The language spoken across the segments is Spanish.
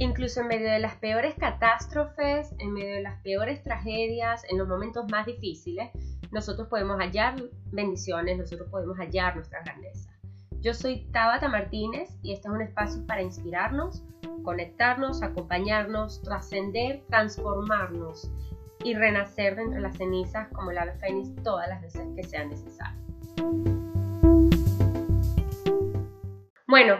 Incluso en medio de las peores catástrofes, en medio de las peores tragedias, en los momentos más difíciles, nosotros podemos hallar bendiciones, nosotros podemos hallar nuestra grandeza. Yo soy Tabata Martínez y este es un espacio para inspirarnos, conectarnos, acompañarnos, trascender, transformarnos y renacer de entre las cenizas como la fénix todas las veces que sea necesario. Bueno,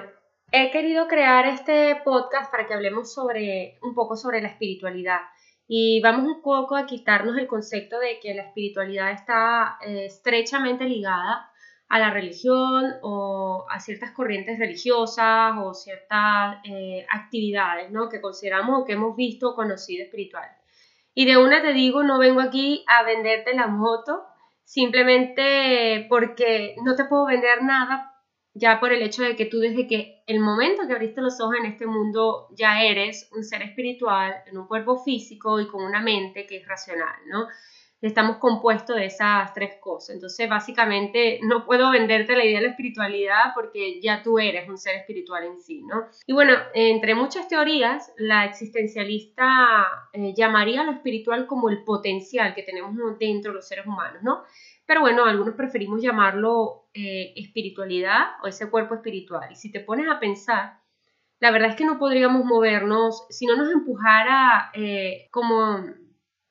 he querido crear este podcast para que hablemos sobre un poco sobre la espiritualidad y vamos un poco a quitarnos el concepto de que la espiritualidad está eh, estrechamente ligada a la religión o a ciertas corrientes religiosas o ciertas eh, actividades ¿no? que consideramos o que hemos visto o conocido espiritual. Y de una te digo, no vengo aquí a venderte la moto, simplemente porque no te puedo vender nada ya por el hecho de que tú desde que el momento que abriste los ojos en este mundo ya eres un ser espiritual en un cuerpo físico y con una mente que es racional, ¿no? estamos compuestos de esas tres cosas. Entonces, básicamente, no puedo venderte la idea de la espiritualidad porque ya tú eres un ser espiritual en sí, ¿no? Y bueno, entre muchas teorías, la existencialista eh, llamaría a lo espiritual como el potencial que tenemos dentro de los seres humanos, ¿no? Pero bueno, algunos preferimos llamarlo eh, espiritualidad o ese cuerpo espiritual. Y si te pones a pensar, la verdad es que no podríamos movernos si no nos empujara eh, como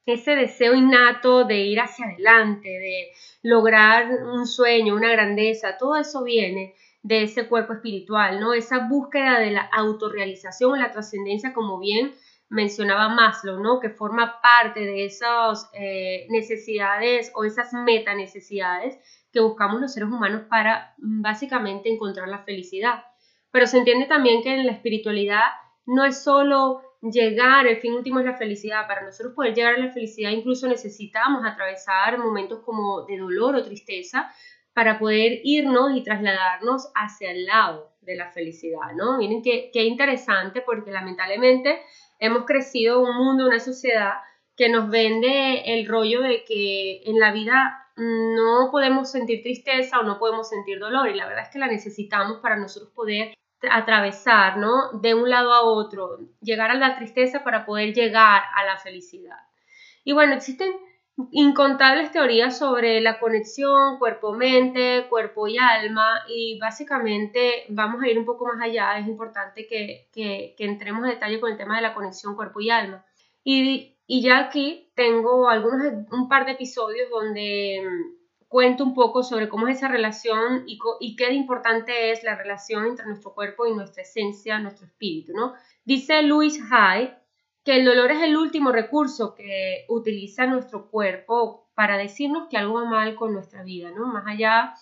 ese deseo innato de ir hacia adelante, de lograr un sueño, una grandeza, todo eso viene de ese cuerpo espiritual, ¿no? Esa búsqueda de la autorrealización, la trascendencia, como bien mencionaba Maslow, ¿no? Que forma parte de esas eh, necesidades o esas meta necesidades que buscamos los seres humanos para mm, básicamente encontrar la felicidad. Pero se entiende también que en la espiritualidad no es solo llegar, el fin último es la felicidad. Para nosotros poder llegar a la felicidad incluso necesitamos atravesar momentos como de dolor o tristeza para poder irnos y trasladarnos hacia el lado de la felicidad, ¿no? Miren qué, qué interesante porque lamentablemente hemos crecido un mundo, una sociedad que nos vende el rollo de que en la vida no podemos sentir tristeza o no podemos sentir dolor y la verdad es que la necesitamos para nosotros poder atravesar, ¿no? De un lado a otro, llegar a la tristeza para poder llegar a la felicidad. Y bueno, existen incontables teorías sobre la conexión cuerpo-mente, cuerpo y alma y básicamente vamos a ir un poco más allá, es importante que, que, entremos en detalle con el tema de la conexión cuerpo y alma. Y, y ya aquí tengo algunos, un par de episodios donde cuento un poco sobre cómo es esa relación y, qué importante es la relación entre nuestro cuerpo y nuestra esencia, nuestro espíritu, ¿no? Dice Louis Hay que el dolor es el último recurso que utiliza nuestro cuerpo para decirnos que algo va mal con nuestra vida, ¿no? Más allá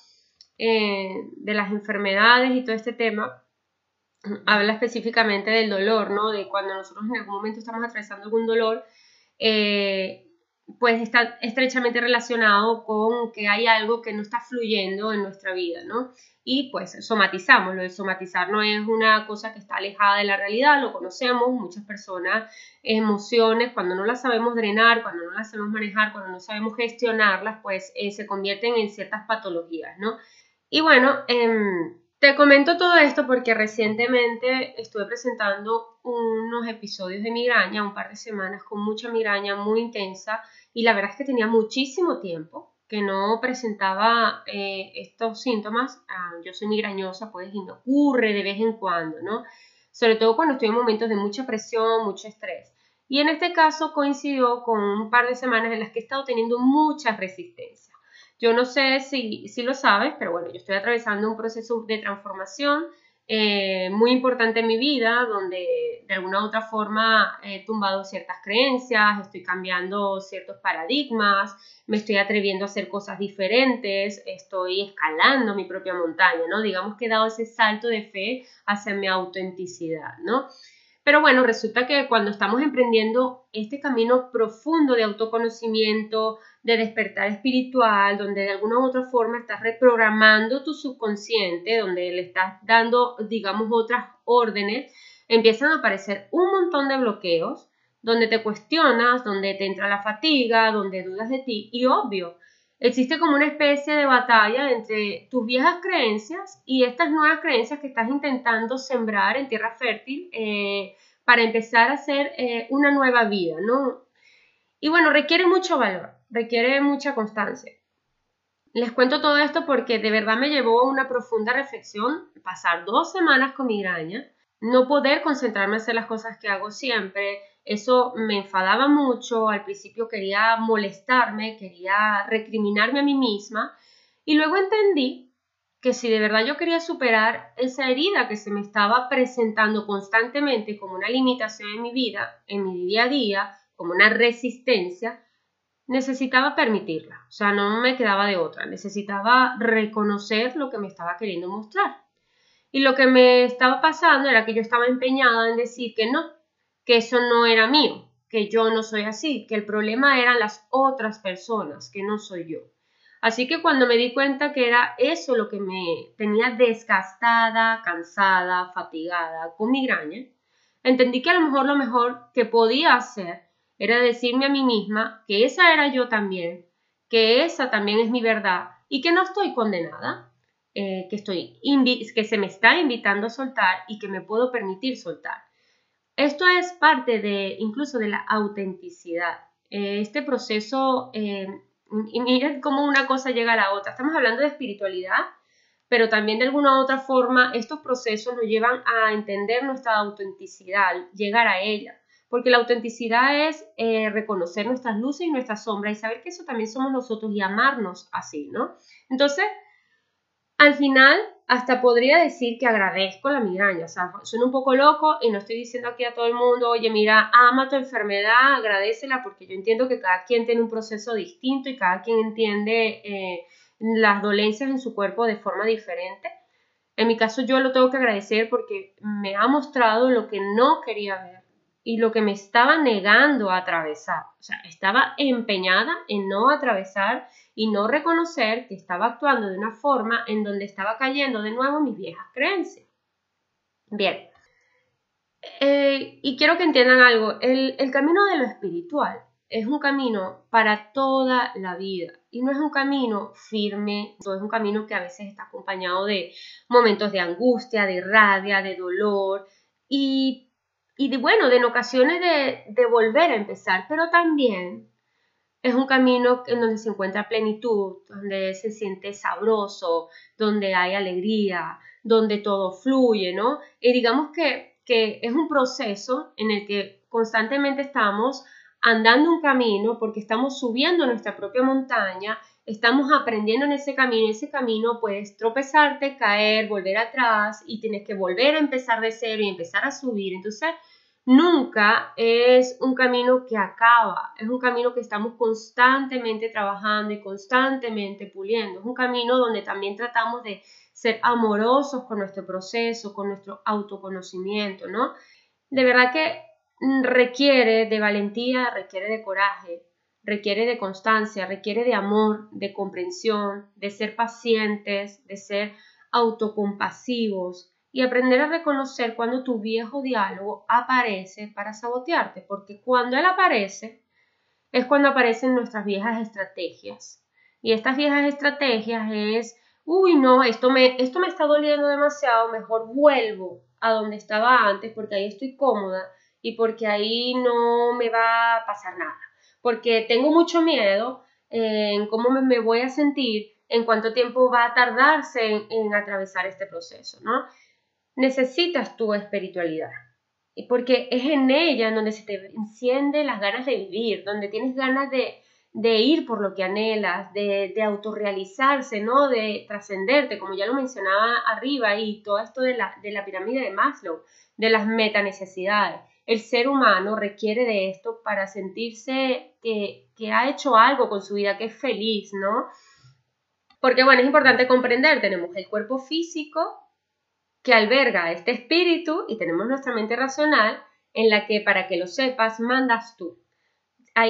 eh, de las enfermedades y todo este tema, habla específicamente del dolor, ¿no? De cuando nosotros en algún momento estamos atravesando algún dolor, eh, pues está estrechamente relacionado con que hay algo que no está fluyendo en nuestra vida, ¿no? Y pues somatizamos, lo de somatizar no es una cosa que está alejada de la realidad, lo conocemos, muchas personas, emociones, cuando no las sabemos drenar, cuando no las sabemos manejar, cuando no sabemos gestionarlas, pues eh, se convierten en ciertas patologías, ¿no? Y bueno, em, te comento todo esto porque recientemente estuve presentando unos episodios de migraña, un par de semanas con mucha migraña muy intensa y la verdad es que tenía muchísimo tiempo que no presentaba eh, estos síntomas. Ah, yo soy migrañosa, pues y me ocurre de vez en cuando, ¿no? Sobre todo cuando estoy en momentos de mucha presión, mucho estrés. Y en este caso coincidió con un par de semanas en las que he estado teniendo mucha resistencia. Yo no sé si, si lo sabes, pero bueno, yo estoy atravesando un proceso de transformación eh, muy importante en mi vida, donde de alguna u otra forma he tumbado ciertas creencias, estoy cambiando ciertos paradigmas, me estoy atreviendo a hacer cosas diferentes, estoy escalando mi propia montaña, ¿no? Digamos que he dado ese salto de fe hacia mi autenticidad, ¿no? Pero bueno, resulta que cuando estamos emprendiendo este camino profundo de autoconocimiento, de despertar espiritual, donde de alguna u otra forma estás reprogramando tu subconsciente, donde le estás dando, digamos, otras órdenes, empiezan a aparecer un montón de bloqueos, donde te cuestionas, donde te entra la fatiga, donde dudas de ti, y obvio, existe como una especie de batalla entre tus viejas creencias y estas nuevas creencias que estás intentando sembrar en tierra fértil. Eh, para empezar a hacer eh, una nueva vida, ¿no? Y bueno, requiere mucho valor, requiere mucha constancia. Les cuento todo esto porque de verdad me llevó a una profunda reflexión pasar dos semanas con migraña, no poder concentrarme en hacer las cosas que hago siempre, eso me enfadaba mucho, al principio quería molestarme, quería recriminarme a mí misma y luego entendí que si de verdad yo quería superar esa herida que se me estaba presentando constantemente como una limitación en mi vida, en mi día a día, como una resistencia, necesitaba permitirla. O sea, no me quedaba de otra. Necesitaba reconocer lo que me estaba queriendo mostrar. Y lo que me estaba pasando era que yo estaba empeñada en decir que no, que eso no era mío, que yo no soy así, que el problema eran las otras personas, que no soy yo. Así que cuando me di cuenta que era eso lo que me tenía desgastada, cansada, fatigada, con migraña, entendí que a lo mejor lo mejor que podía hacer era decirme a mí misma que esa era yo también, que esa también es mi verdad y que no estoy condenada, eh, que, estoy que se me está invitando a soltar y que me puedo permitir soltar. Esto es parte de incluso de la autenticidad. Eh, este proceso, eh, y miren cómo una cosa llega a la otra. Estamos hablando de espiritualidad, pero también de alguna otra forma estos procesos nos llevan a entender nuestra autenticidad, llegar a ella. Porque la autenticidad es eh, reconocer nuestras luces y nuestras sombras y saber que eso también somos nosotros y amarnos así, ¿no? Entonces, al final, hasta podría decir que agradezco la migraña. O sea, suena un poco loco y no estoy diciendo aquí a todo el mundo, oye, mira, ama tu enfermedad, agradecela, porque yo entiendo que cada quien tiene un proceso distinto y cada quien entiende eh, las dolencias en su cuerpo de forma diferente. En mi caso, yo lo tengo que agradecer porque me ha mostrado lo que no quería ver y lo que me estaba negando a atravesar. O sea, estaba empeñada en no atravesar y no reconocer que estaba actuando de una forma en donde estaba cayendo de nuevo mis viejas creencias. Bien. Eh, y quiero que entiendan algo. El, el camino de lo espiritual es un camino para toda la vida y no es un camino firme, no es un camino que a veces está acompañado de momentos de angustia, de rabia, de dolor y y de, bueno, de en ocasiones de, volver a empezar, pero también es un camino en donde se encuentra plenitud, donde se siente sabroso, donde hay alegría, donde todo fluye, ¿no? Y digamos que, que es un proceso en el que constantemente estamos andando un camino porque estamos subiendo nuestra propia montaña, estamos aprendiendo en ese camino, en ese camino puedes tropezarte, caer, volver atrás y tienes que volver a empezar de cero y empezar a subir. Entonces, nunca es un camino que acaba, es un camino que estamos constantemente trabajando y constantemente puliendo, es un camino donde también tratamos de ser amorosos con nuestro proceso, con nuestro autoconocimiento, ¿no? De verdad que requiere de valentía, requiere de coraje, requiere de constancia, requiere de amor, de comprensión, de ser pacientes, de ser autocompasivos, y aprender a reconocer cuando tu viejo diálogo aparece para sabotearte, porque cuando él aparece es cuando aparecen nuestras viejas estrategias. Y estas viejas estrategias es, uy, no, esto me, esto me está doliendo demasiado, mejor vuelvo a donde estaba antes porque ahí estoy cómoda y porque ahí no me va a pasar nada. Porque tengo mucho miedo en cómo me, voy a sentir, en cuánto tiempo va a tardarse en, atravesar este proceso, ¿no? necesitas tu espiritualidad. Y porque es en ella donde se te enciende las ganas de vivir, donde tienes ganas de, ir por lo que anhelas, de, de autorrealizarse, ¿no? De trascenderte, como ya lo mencionaba arriba, y todo esto de la, de la pirámide de Maslow, de las metanecesidades. El ser humano requiere de esto para sentirse que, ha hecho algo con su vida, que es feliz, ¿no? Porque, bueno, es importante comprender, tenemos el cuerpo físico, que alberga este espíritu y tenemos nuestra mente racional en la que, para que lo sepas, mandas tú.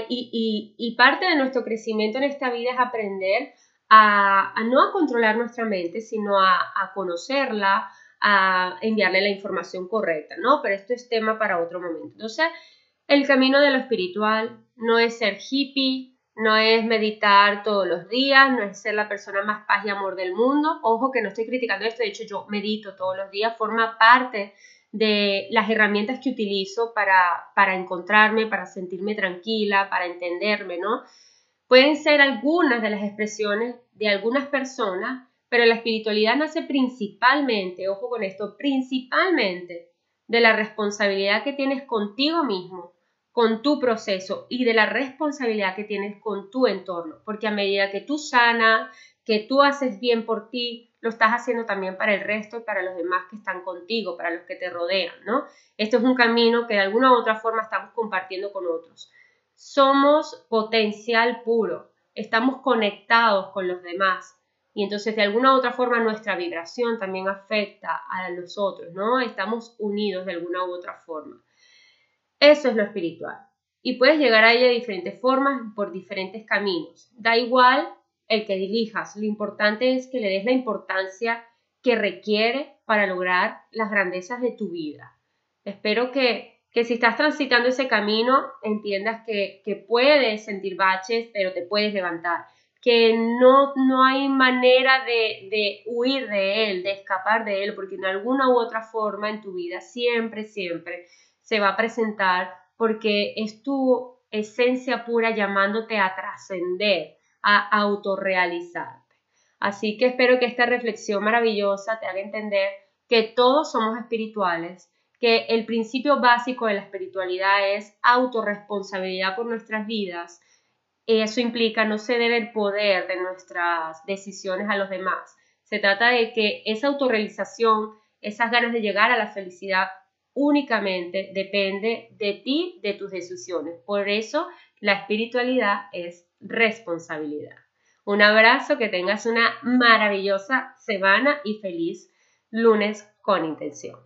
Y, parte de nuestro crecimiento en esta vida es aprender a, no a controlar nuestra mente, sino a, conocerla, a enviarle la información correcta, ¿no? Pero esto es tema para otro momento. Entonces, el camino de lo espiritual no es ser hippie, no es meditar todos los días, no es ser la persona más paz y amor del mundo. Ojo que no estoy criticando esto, de hecho yo medito todos los días, forma parte de las herramientas que utilizo para, para encontrarme, para sentirme tranquila, para entenderme, ¿no? Pueden ser algunas de las expresiones de algunas personas, pero la espiritualidad nace principalmente, ojo con esto, principalmente de la responsabilidad que tienes contigo mismo, con tu proceso y de la responsabilidad que tienes con tu entorno, porque a medida que tú sanas, que tú haces bien por ti, lo estás haciendo también para el resto y para los demás que están contigo, para los que te rodean, ¿no? Esto es un camino que de alguna u otra forma estamos compartiendo con otros. Somos potencial puro, estamos conectados con los demás y entonces de alguna u otra forma nuestra vibración también afecta a los otros, ¿no? Estamos unidos de alguna u otra forma. Eso es lo espiritual. Y puedes llegar a ella de diferentes formas, por diferentes caminos. Da igual el que dirijas, lo importante es que le des la importancia que requiere para lograr las grandezas de tu vida. Espero que, que si estás transitando ese camino, entiendas que, que puedes sentir baches, pero te puedes levantar que no, no hay manera de, de, huir de él, de escapar de él, porque en alguna u otra forma en tu vida siempre, siempre se va a presentar porque es tu esencia pura llamándote a trascender, a autorrealizarte. Así que espero que esta reflexión maravillosa te haga entender que todos somos espirituales, que el principio básico de la espiritualidad es autorresponsabilidad por nuestras vidas. Eso implica no ceder el poder de nuestras decisiones a los demás. Se trata de que esa autorrealización, esas ganas de llegar a la felicidad únicamente depende de ti, de tus decisiones. Por eso la espiritualidad es responsabilidad. Un abrazo, que tengas una maravillosa semana y feliz lunes con intención.